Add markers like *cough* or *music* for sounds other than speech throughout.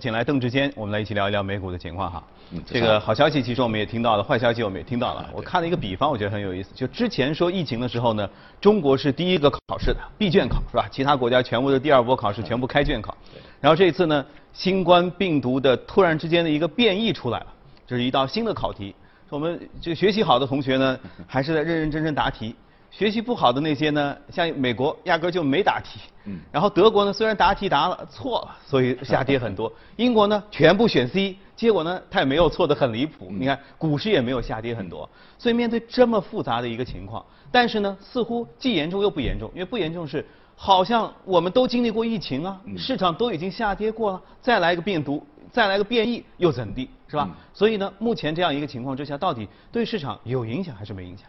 请来邓志坚，我们来一起聊一聊美股的情况哈。这个好消息其实我们也听到了，坏消息我们也听到了。我看了一个比方，我觉得很有意思。就之前说疫情的时候呢，中国是第一个考试的闭卷考是吧？其他国家全部的第二波考试全部开卷考。然后这一次呢，新冠病毒的突然之间的一个变异出来了，这是一道新的考题。我们这个学习好的同学呢，还是在认认真真答题。学习不好的那些呢，像美国压根就没答题，嗯，然后德国呢虽然答题答了错了，所以下跌很多。英国呢全部选 C，结果呢它也没有错得很离谱，你看股市也没有下跌很多。所以面对这么复杂的一个情况，但是呢似乎既严重又不严重，因为不严重是好像我们都经历过疫情啊，市场都已经下跌过了，再来一个病毒，再来个变异又怎地，是吧？所以呢目前这样一个情况之下，到底对市场有影响还是没影响？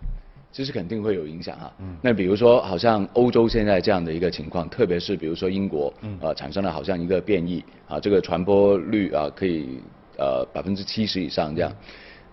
其实肯定会有影响哈。嗯。那比如说，好像欧洲现在这样的一个情况，特别是比如说英国，嗯，呃，产生了好像一个变异，啊，这个传播率啊可以呃百分之七十以上这样。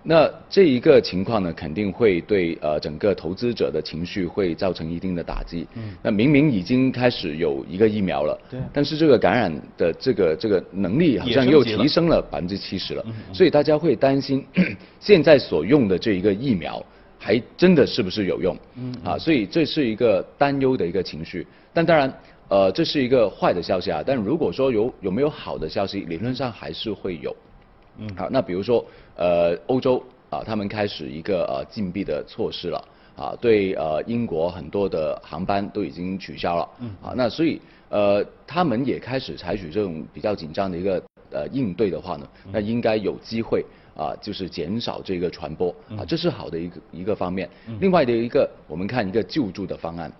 那这一个情况呢，肯定会对呃整个投资者的情绪会造成一定的打击。嗯。那明明已经开始有一个疫苗了，对。但是这个感染的这个这个能力好像又提升了百分之七十了，所以大家会担心 *clears throat* 现在所用的这一个疫苗。还真的是不是有用？嗯啊，所以这是一个担忧的一个情绪。但当然，呃，这是一个坏的消息啊。但如果说有有没有好的消息，理论上还是会有。嗯，好，那比如说，呃，欧洲啊，他们开始一个呃禁闭的措施了啊，对呃英国很多的航班都已经取消了。嗯，啊，那所以呃他们也开始采取这种比较紧张的一个呃应对的话呢，那应该有机会。啊，就是减少这个传播啊，这是好的一个一个方面。另外的一个，我们看一个救助的方案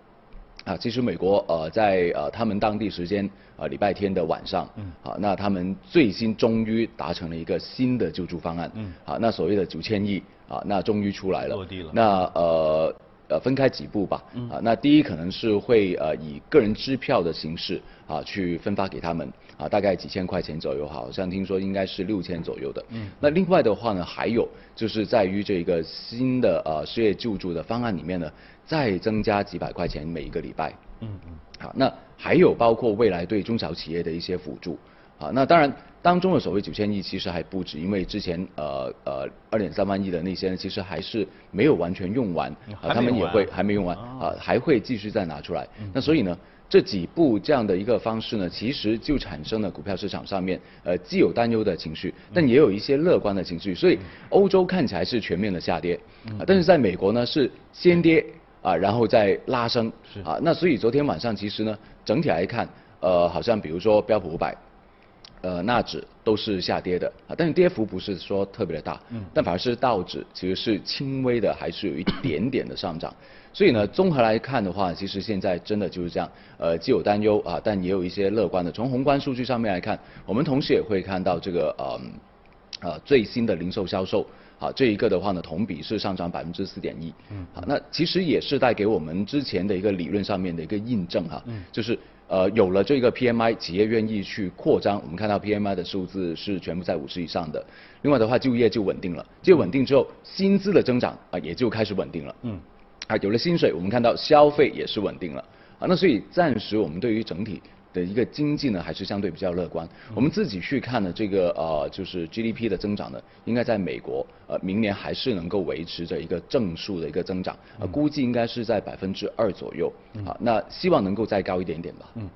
啊，其实美国呃在呃他们当地时间呃礼拜天的晚上，啊，那他们最新终于达成了一个新的救助方案，啊，那所谓的九千亿啊，那终于出来了。落地了。那呃。呃，分开几步吧。啊，那第一可能是会呃以个人支票的形式啊去分发给他们啊，大概几千块钱左右，好像听说应该是六千左右的。嗯。那另外的话呢，还有就是在于这个新的呃失业救助的方案里面呢，再增加几百块钱每一个礼拜。嗯嗯。好，那还有包括未来对中小企业的一些辅助。啊，那当然当中的所谓九千亿其实还不止，因为之前呃呃二点三万亿的那些呢，其实还是没有完全用完，啊，他们也会还没用完，啊，还会继续再拿出来。那所以呢，这几步这样的一个方式呢，其实就产生了股票市场上面呃既有担忧的情绪，但也有一些乐观的情绪。所以欧洲看起来是全面的下跌，啊，但是在美国呢是先跌啊，然后再拉升，啊，那所以昨天晚上其实呢整体来看，呃，好像比如说标普五百。呃，纳指都是下跌的啊，但是跌幅不是说特别的大，嗯，但反而是道指其实是轻微的，还是有一点点的上涨。所以呢，综合来看的话，其实现在真的就是这样，呃，既有担忧啊，但也有一些乐观的。从宏观数据上面来看，我们同时也会看到这个呃呃最新的零售销售，好，这一个的话呢，同比是上涨百分之四点一，嗯，好，那其实也是带给我们之前的一个理论上面的一个印证哈，嗯，就是。呃，有了这个 PMI，企业愿意去扩张。我们看到 PMI 的数字是全部在五十以上的。另外的话，就业就稳定了。就业稳定之后，薪资的增长啊也就开始稳定了。嗯。啊，有了薪水，我们看到消费也是稳定了。啊，那所以暂时我们对于整体。的一个经济呢，还是相对比较乐观。我们自己去看呢，这个呃，就是 GDP 的增长呢，应该在美国呃，明年还是能够维持着一个正数的一个增长，呃，估计应该是在百分之二左右。啊，那希望能够再高一点点吧。嗯。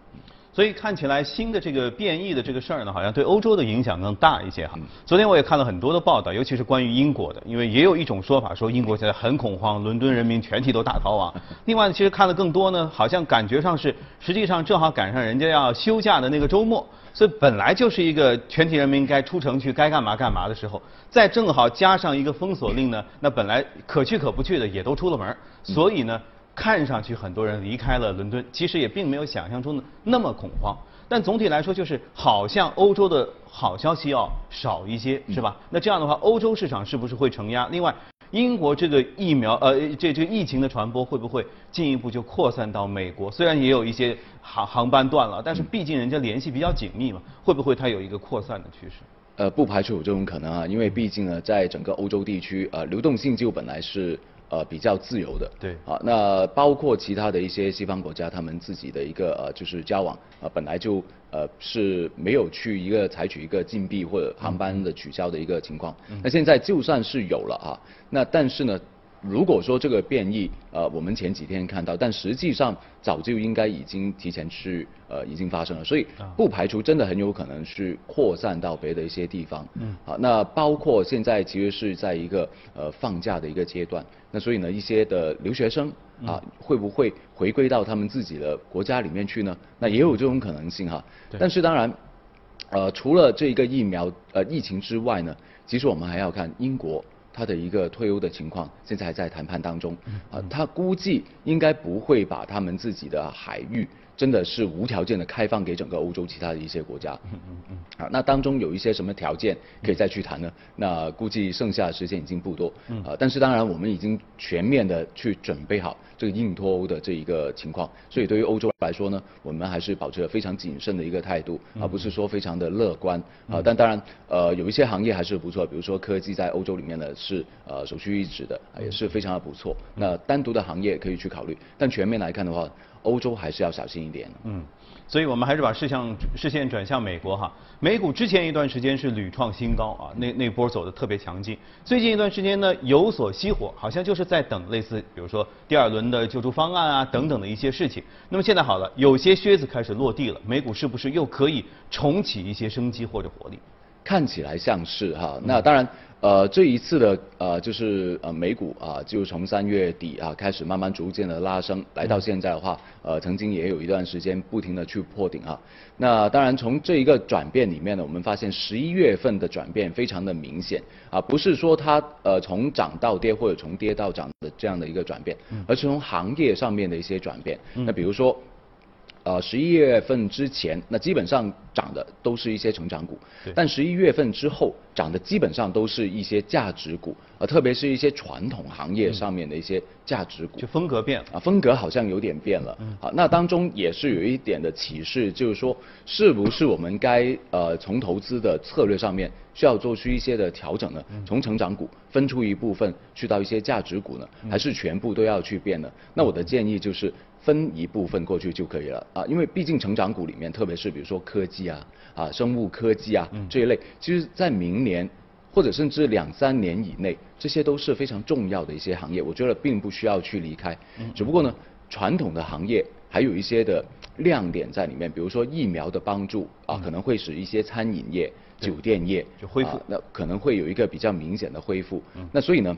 所以看起来新的这个变异的这个事儿呢，好像对欧洲的影响更大一些哈。昨天我也看了很多的报道，尤其是关于英国的，因为也有一种说法说英国现在很恐慌，伦敦人民全体都大逃亡。*laughs* 另外，其实看的更多呢，好像感觉上是实际上正好赶上人家要休假的那个周末，所以本来就是一个全体人民该出城去该干嘛干嘛的时候，再正好加上一个封锁令呢，那本来可去可不去的也都出了门，所以呢。看上去很多人离开了伦敦，其实也并没有想象中的那么恐慌。但总体来说，就是好像欧洲的好消息要少一些，是吧？那这样的话，欧洲市场是不是会承压？另外，英国这个疫苗，呃，这这个疫情的传播会不会进一步就扩散到美国？虽然也有一些航航班断了，但是毕竟人家联系比较紧密嘛，会不会它有一个扩散的趋势？呃，不排除有这种可能啊，因为毕竟呢，在整个欧洲地区，呃，流动性就本来是。呃比较自由的。对。啊，那包括其他的一些西方国家，他们自己的一个呃就是交往，呃本来就呃是没有去一个采取一个禁闭或者航班的取消的一个情况。那现在就算是有了啊，那但是呢？如果说这个变异，呃，我们前几天看到，但实际上早就应该已经提前去，呃，已经发生了，所以不排除真的很有可能去扩散到别的一些地方。嗯。好，那包括现在其实是在一个呃放假的一个阶段，那所以呢，一些的留学生啊，会不会回归到他们自己的国家里面去呢？那也有这种可能性哈。但是当然，呃，除了这一个疫苗呃疫情之外呢，其实我们还要看英国。他的一个退欧的情况，现在还在谈判当中。啊，他估计应该不会把他们自己的海域。真的是无条件的开放给整个欧洲其他的一些国家。嗯嗯嗯。啊，那当中有一些什么条件可以再去谈呢？那估计剩下的时间已经不多。嗯。啊，但是当然我们已经全面的去准备好这个硬脱欧的这一个情况，所以对于欧洲来说呢，我们还是保持了非常谨慎的一个态度，而不是说非常的乐观。啊，但当然，呃，有一些行业还是不错，比如说科技在欧洲里面呢是呃首屈一指的，也是非常的不错。那单独的行业可以去考虑，但全面来看的话。欧洲还是要小心一点。嗯，所以我们还是把视向视线转向美国哈。美股之前一段时间是屡创新高啊，那那波走的特别强劲。最近一段时间呢有所熄火，好像就是在等类似比如说第二轮的救助方案啊等等的一些事情。那么现在好了，有些靴子开始落地了，美股是不是又可以重启一些生机或者活力？看起来像是哈，那当然。呃，这一次的呃，就是呃美股啊，就从三月底啊开始慢慢逐渐的拉升，来到现在的话，呃，曾经也有一段时间不停的去破顶啊。那当然从这一个转变里面呢，我们发现十一月份的转变非常的明显啊，不是说它呃从涨到跌或者从跌到涨的这样的一个转变，而是从行业上面的一些转变。那比如说。呃，十一月份之前，那基本上涨的都是一些成长股，但十一月份之后涨的基本上都是一些价值股，呃，特别是一些传统行业上面的一些价值股。就风格变了啊，风格好像有点变了。嗯。好，那当中也是有一点的启示，就是说，是不是我们该呃从投资的策略上面需要做出一些的调整呢？从成长股分出一部分去到一些价值股呢？还是全部都要去变呢？那我的建议就是。分一部分过去就可以了啊，因为毕竟成长股里面，特别是比如说科技啊、啊生物科技啊这一类，其实在明年或者甚至两三年以内，这些都是非常重要的一些行业，我觉得并不需要去离开。只不过呢，传统的行业还有一些的亮点在里面，比如说疫苗的帮助啊，可能会使一些餐饮业、酒店业就恢复，那可能会有一个比较明显的恢复。那所以呢？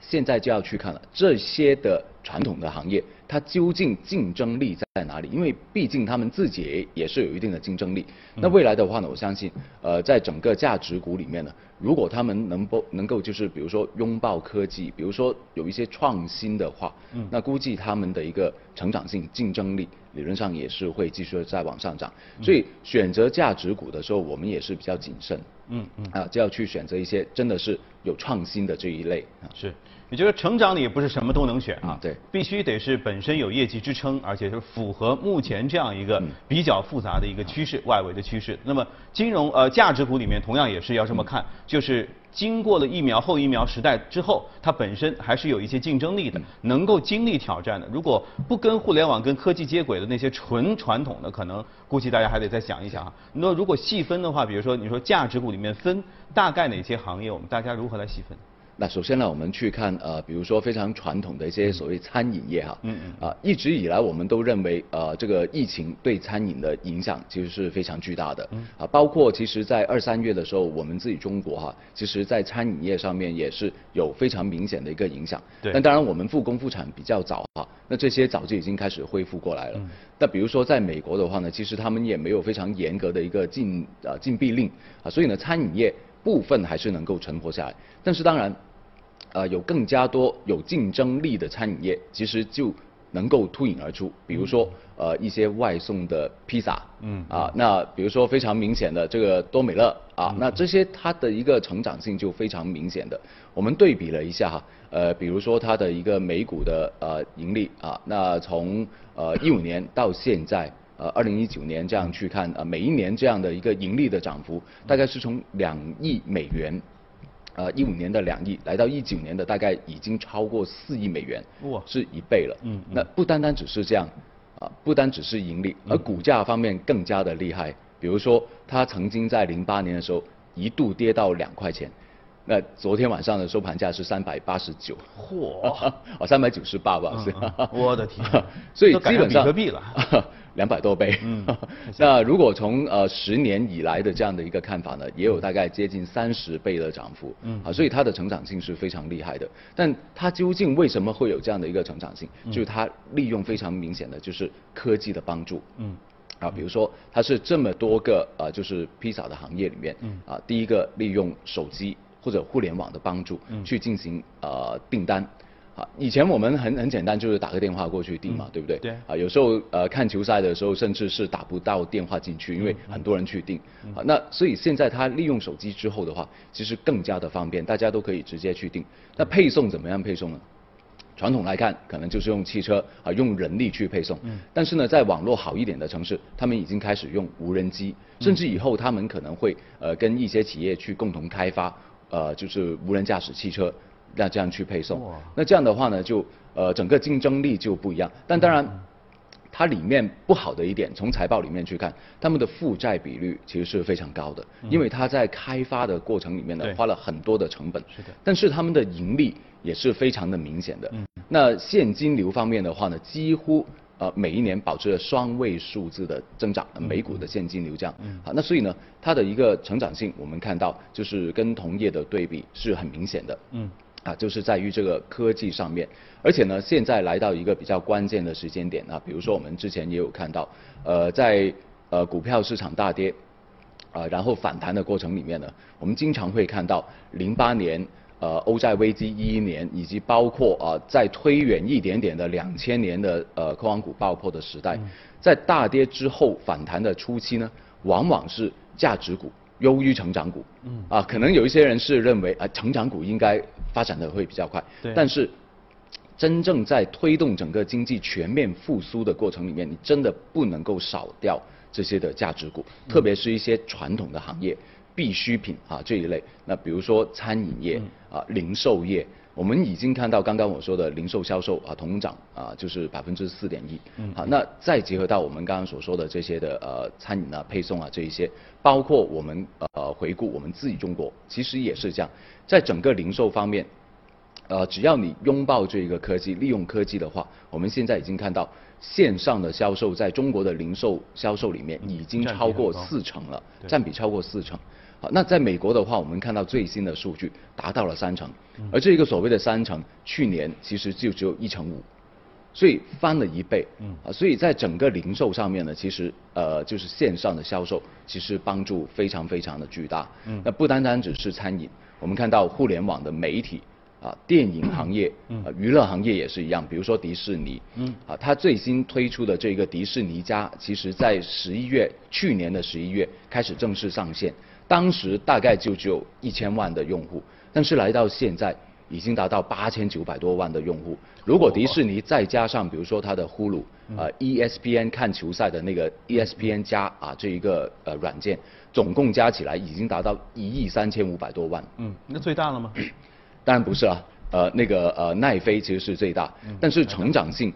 现在就要去看了，这些的传统的行业，它究竟竞争力在哪里？因为毕竟他们自己也是有一定的竞争力。那未来的话呢，我相信，呃，在整个价值股里面呢，如果他们能够能够就是比如说拥抱科技，比如说有一些创新的话，那估计他们的一个成长性、竞争力理论上也是会继续的在往上涨。所以选择价值股的时候，我们也是比较谨慎。嗯嗯。啊，就要去选择一些真的是有创新的这一类啊。是。也就是成长里不是什么都能选啊，对，必须得是本身有业绩支撑，而且是符合目前这样一个比较复杂的一个趋势，外围的趋势。那么金融呃价值股里面同样也是要这么看，就是经过了疫苗后疫苗时代之后，它本身还是有一些竞争力的，能够经历挑战的。如果不跟互联网跟科技接轨的那些纯传统的，可能估计大家还得再想一想啊。那如果细分的话，比如说你说价值股里面分大概哪些行业，我们大家如何来细分？那首先呢，我们去看呃，比如说非常传统的一些所谓餐饮业哈，嗯嗯，啊，一直以来我们都认为呃，这个疫情对餐饮的影响其实是非常巨大的，嗯，啊，包括其实在二三月的时候，我们自己中国哈，其实在餐饮业上面也是有非常明显的一个影响，对，但当然我们复工复产比较早哈，那这些早就已经开始恢复过来了，那比如说在美国的话呢，其实他们也没有非常严格的一个禁呃禁闭令啊，所以呢，餐饮业部分还是能够存活下来，但是当然。呃，有更加多有竞争力的餐饮业，其实就能够脱颖而出。比如说，呃，一些外送的披萨，嗯，啊，那比如说非常明显的这个多美乐，啊，那这些它的一个成长性就非常明显的。我们对比了一下哈，呃，比如说它的一个每股的呃盈利啊，那从呃一五年到现在，呃，二零一九年这样去看，呃，每一年这样的一个盈利的涨幅，大概是从两亿美元。呃一五年的两亿，来到一九年的大概已经超过四亿美元，哇，是一倍了。嗯，那不单单只是这样，啊，不单只是盈利，而股价方面更加的厉害。比如说，它曾经在零八年的时候一度跌到两块钱。那昨天晚上的收盘价是三百八十九，嚯，*laughs* 哦，三百九十八吧，是。我的天，*laughs* 所以基本上比特币了，*laughs* 两百多倍。嗯，*laughs* 那如果从呃十年以来的这样的一个看法呢，也有大概接近三十倍的涨幅。嗯，啊，所以它的成长性是非常厉害的。但它究竟为什么会有这样的一个成长性？就是它利用非常明显的就是科技的帮助。嗯。啊，比如说它是这么多个呃，就是披萨的行业里面，嗯，啊，第一个利用手机。或者互联网的帮助去进行呃订单，啊，以前我们很很简单，就是打个电话过去订嘛，对不对？对。啊，有时候呃看球赛的时候，甚至是打不到电话进去，因为很多人去订。啊，那所以现在他利用手机之后的话，其实更加的方便，大家都可以直接去订。那配送怎么样配送呢？传统来看，可能就是用汽车啊，用人力去配送。嗯。但是呢，在网络好一点的城市，他们已经开始用无人机，甚至以后他们可能会呃跟一些企业去共同开发。呃，就是无人驾驶汽车，那这样去配送，那这样的话呢，就呃整个竞争力就不一样。但当然，它里面不好的一点，从财报里面去看，他们的负债比率其实是非常高的，因为它在开发的过程里面呢，花了很多的成本。是的。但是他们的盈利也是非常的明显的。嗯。那现金流方面的话呢，几乎。呃，每一年保持了双位数字的增长，每股的现金流这样，嗯好，那所以呢，它的一个成长性，我们看到就是跟同业的对比是很明显的，嗯，啊，就是在于这个科技上面，而且呢，现在来到一个比较关键的时间点啊，比如说我们之前也有看到，呃，在呃股票市场大跌，啊，然后反弹的过程里面呢，我们经常会看到零八年。呃，欧债危机一一年，以及包括啊，再推远一点点的两千年的呃科网股爆破的时代，在大跌之后反弹的初期呢，往往是价值股优于成长股。嗯。啊，可能有一些人是认为啊，成长股应该发展的会比较快。对。但是，真正在推动整个经济全面复苏的过程里面，你真的不能够少掉这些的价值股，特别是一些传统的行业。必需品啊这一类，那比如说餐饮业啊、零售业，我们已经看到刚刚我说的零售销售啊同涨啊就是百分之四点一，好，那再结合到我们刚刚所说的这些的呃餐饮啊配送啊这一些，包括我们呃回顾我们自己中国，其实也是这样，在整个零售方面，呃只要你拥抱这个科技，利用科技的话，我们现在已经看到线上的销售在中国的零售销售里面已经超过四成了，占比超过四成。那在美国的话，我们看到最新的数据达到了三成，而这一个所谓的三成，去年其实就只有一成五，所以翻了一倍。嗯，啊，所以在整个零售上面呢，其实呃就是线上的销售，其实帮助非常非常的巨大。嗯，那不单单只是餐饮，我们看到互联网的媒体，啊，电影行业，啊，娱乐行业也是一样，比如说迪士尼，嗯，啊，它最新推出的这个迪士尼家，其实在十一月，去年的十一月开始正式上线。当时大概就只有一千万的用户，但是来到现在已经达到八千九百多万的用户。如果迪士尼再加上比如说它的呼噜，呃，ESPN 看球赛的那个 ESPN 加啊这一个呃软件，总共加起来已经达到一亿三千五百多万。嗯，那最大了吗？当然不是啊，呃，那个呃奈飞其实是最大，但是成长性，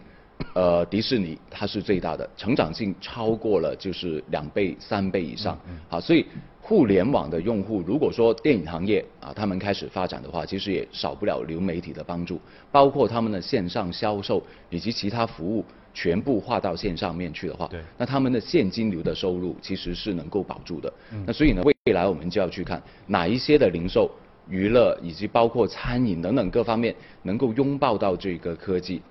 呃，迪士尼它是最大的，成长性超过了就是两倍三倍以上。好，所以。互联网的用户，如果说电影行业啊，他们开始发展的话，其实也少不了流媒体的帮助，包括他们的线上销售以及其他服务全部划到线上面去的话，对，那他们的现金流的收入其实是能够保住的。那所以呢，未来我们就要去看哪一些的零售、娱乐以及包括餐饮等等各方面能够拥抱到这个科技。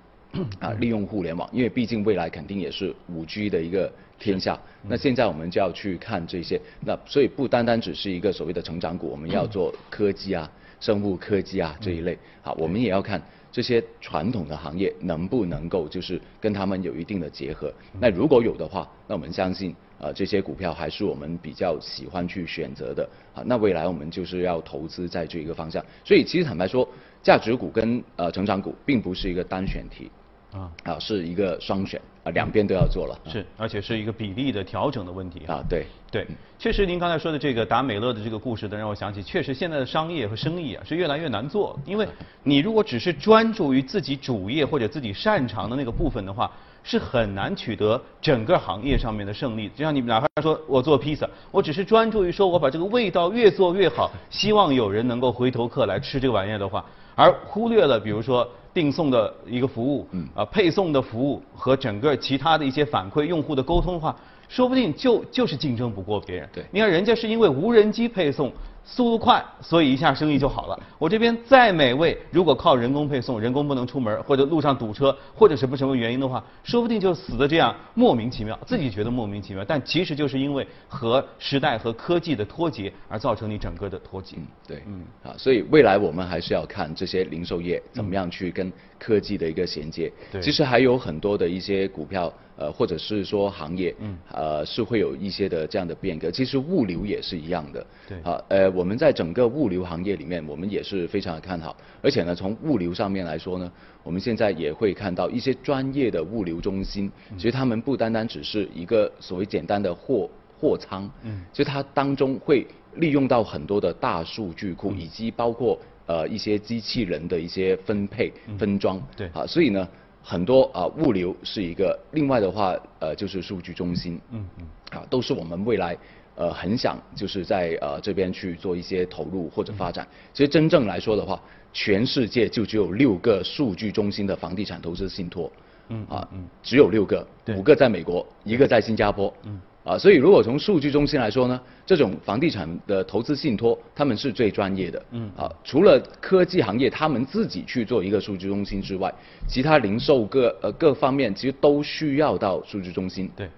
啊，利用互联网，因为毕竟未来肯定也是五 G 的一个天下。那现在我们就要去看这些，那所以不单单只是一个所谓的成长股，我们要做科技啊、生物科技啊这一类。好，我们也要看这些传统的行业能不能够就是跟他们有一定的结合。那如果有的话，那我们相信啊这些股票还是我们比较喜欢去选择的。啊，那未来我们就是要投资在这一个方向。所以其实坦白说，价值股跟呃成长股并不是一个单选题。啊，啊，是一个双选，啊，两边都要做了。是，而且是一个比例的调整的问题啊。对，对，确实您刚才说的这个达美乐的这个故事，让我想起，确实现在的商业和生意啊是越来越难做，因为你如果只是专注于自己主业或者自己擅长的那个部分的话。是很难取得整个行业上面的胜利。就像你哪怕说我做披萨，我只是专注于说我把这个味道越做越好，希望有人能够回头客来吃这个玩意儿的话，而忽略了比如说定送的一个服务，啊配送的服务和整个其他的一些反馈用户的沟通的话，说不定就就是竞争不过别人。对，你看人家是因为无人机配送。速度快，所以一下生意就好了。我这边再美味，如果靠人工配送，人工不能出门，或者路上堵车，或者什么什么原因的话，说不定就死的这样莫名其妙，自己觉得莫名其妙，但其实就是因为和时代和科技的脱节而造成你整个的脱节。对，嗯，啊，所以未来我们还是要看这些零售业怎么样去跟科技的一个衔接。对，其实还有很多的一些股票。呃，或者是说行业，嗯，呃，是会有一些的这样的变革。其实物流也是一样的，对，啊，呃，我们在整个物流行业里面，我们也是非常的看好。而且呢，从物流上面来说呢，我们现在也会看到一些专业的物流中心，其实他们不单单只是一个所谓简单的货货仓，嗯，其实它当中会利用到很多的大数据库，以及包括呃一些机器人的一些分配分装，对，啊，所以呢。很多啊，物流是一个，另外的话，呃，就是数据中心，嗯嗯，啊，都是我们未来呃很想就是在呃这边去做一些投入或者发展。其实真正来说的话，全世界就只有六个数据中心的房地产投资信托，嗯啊嗯，只有六个，五个在美国，一个在新加坡，嗯。啊，所以如果从数据中心来说呢，这种房地产的投资信托，他们是最专业的。嗯。啊，除了科技行业他们自己去做一个数据中心之外，其他零售各呃各方面其实都需要到数据中心。对。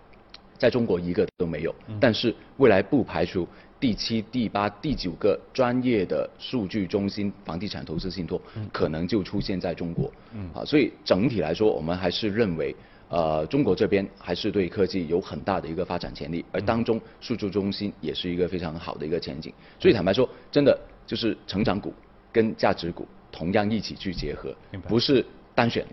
在中国一个都没有，但是未来不排除第七、第八、第九个专业的数据中心房地产投资信托可能就出现在中国。嗯。啊，所以整体来说，我们还是认为。呃，中国这边还是对科技有很大的一个发展潜力，而当中数据中心也是一个非常好的一个前景。所以坦白说，真的就是成长股跟价值股同样一起去结合，不是单选。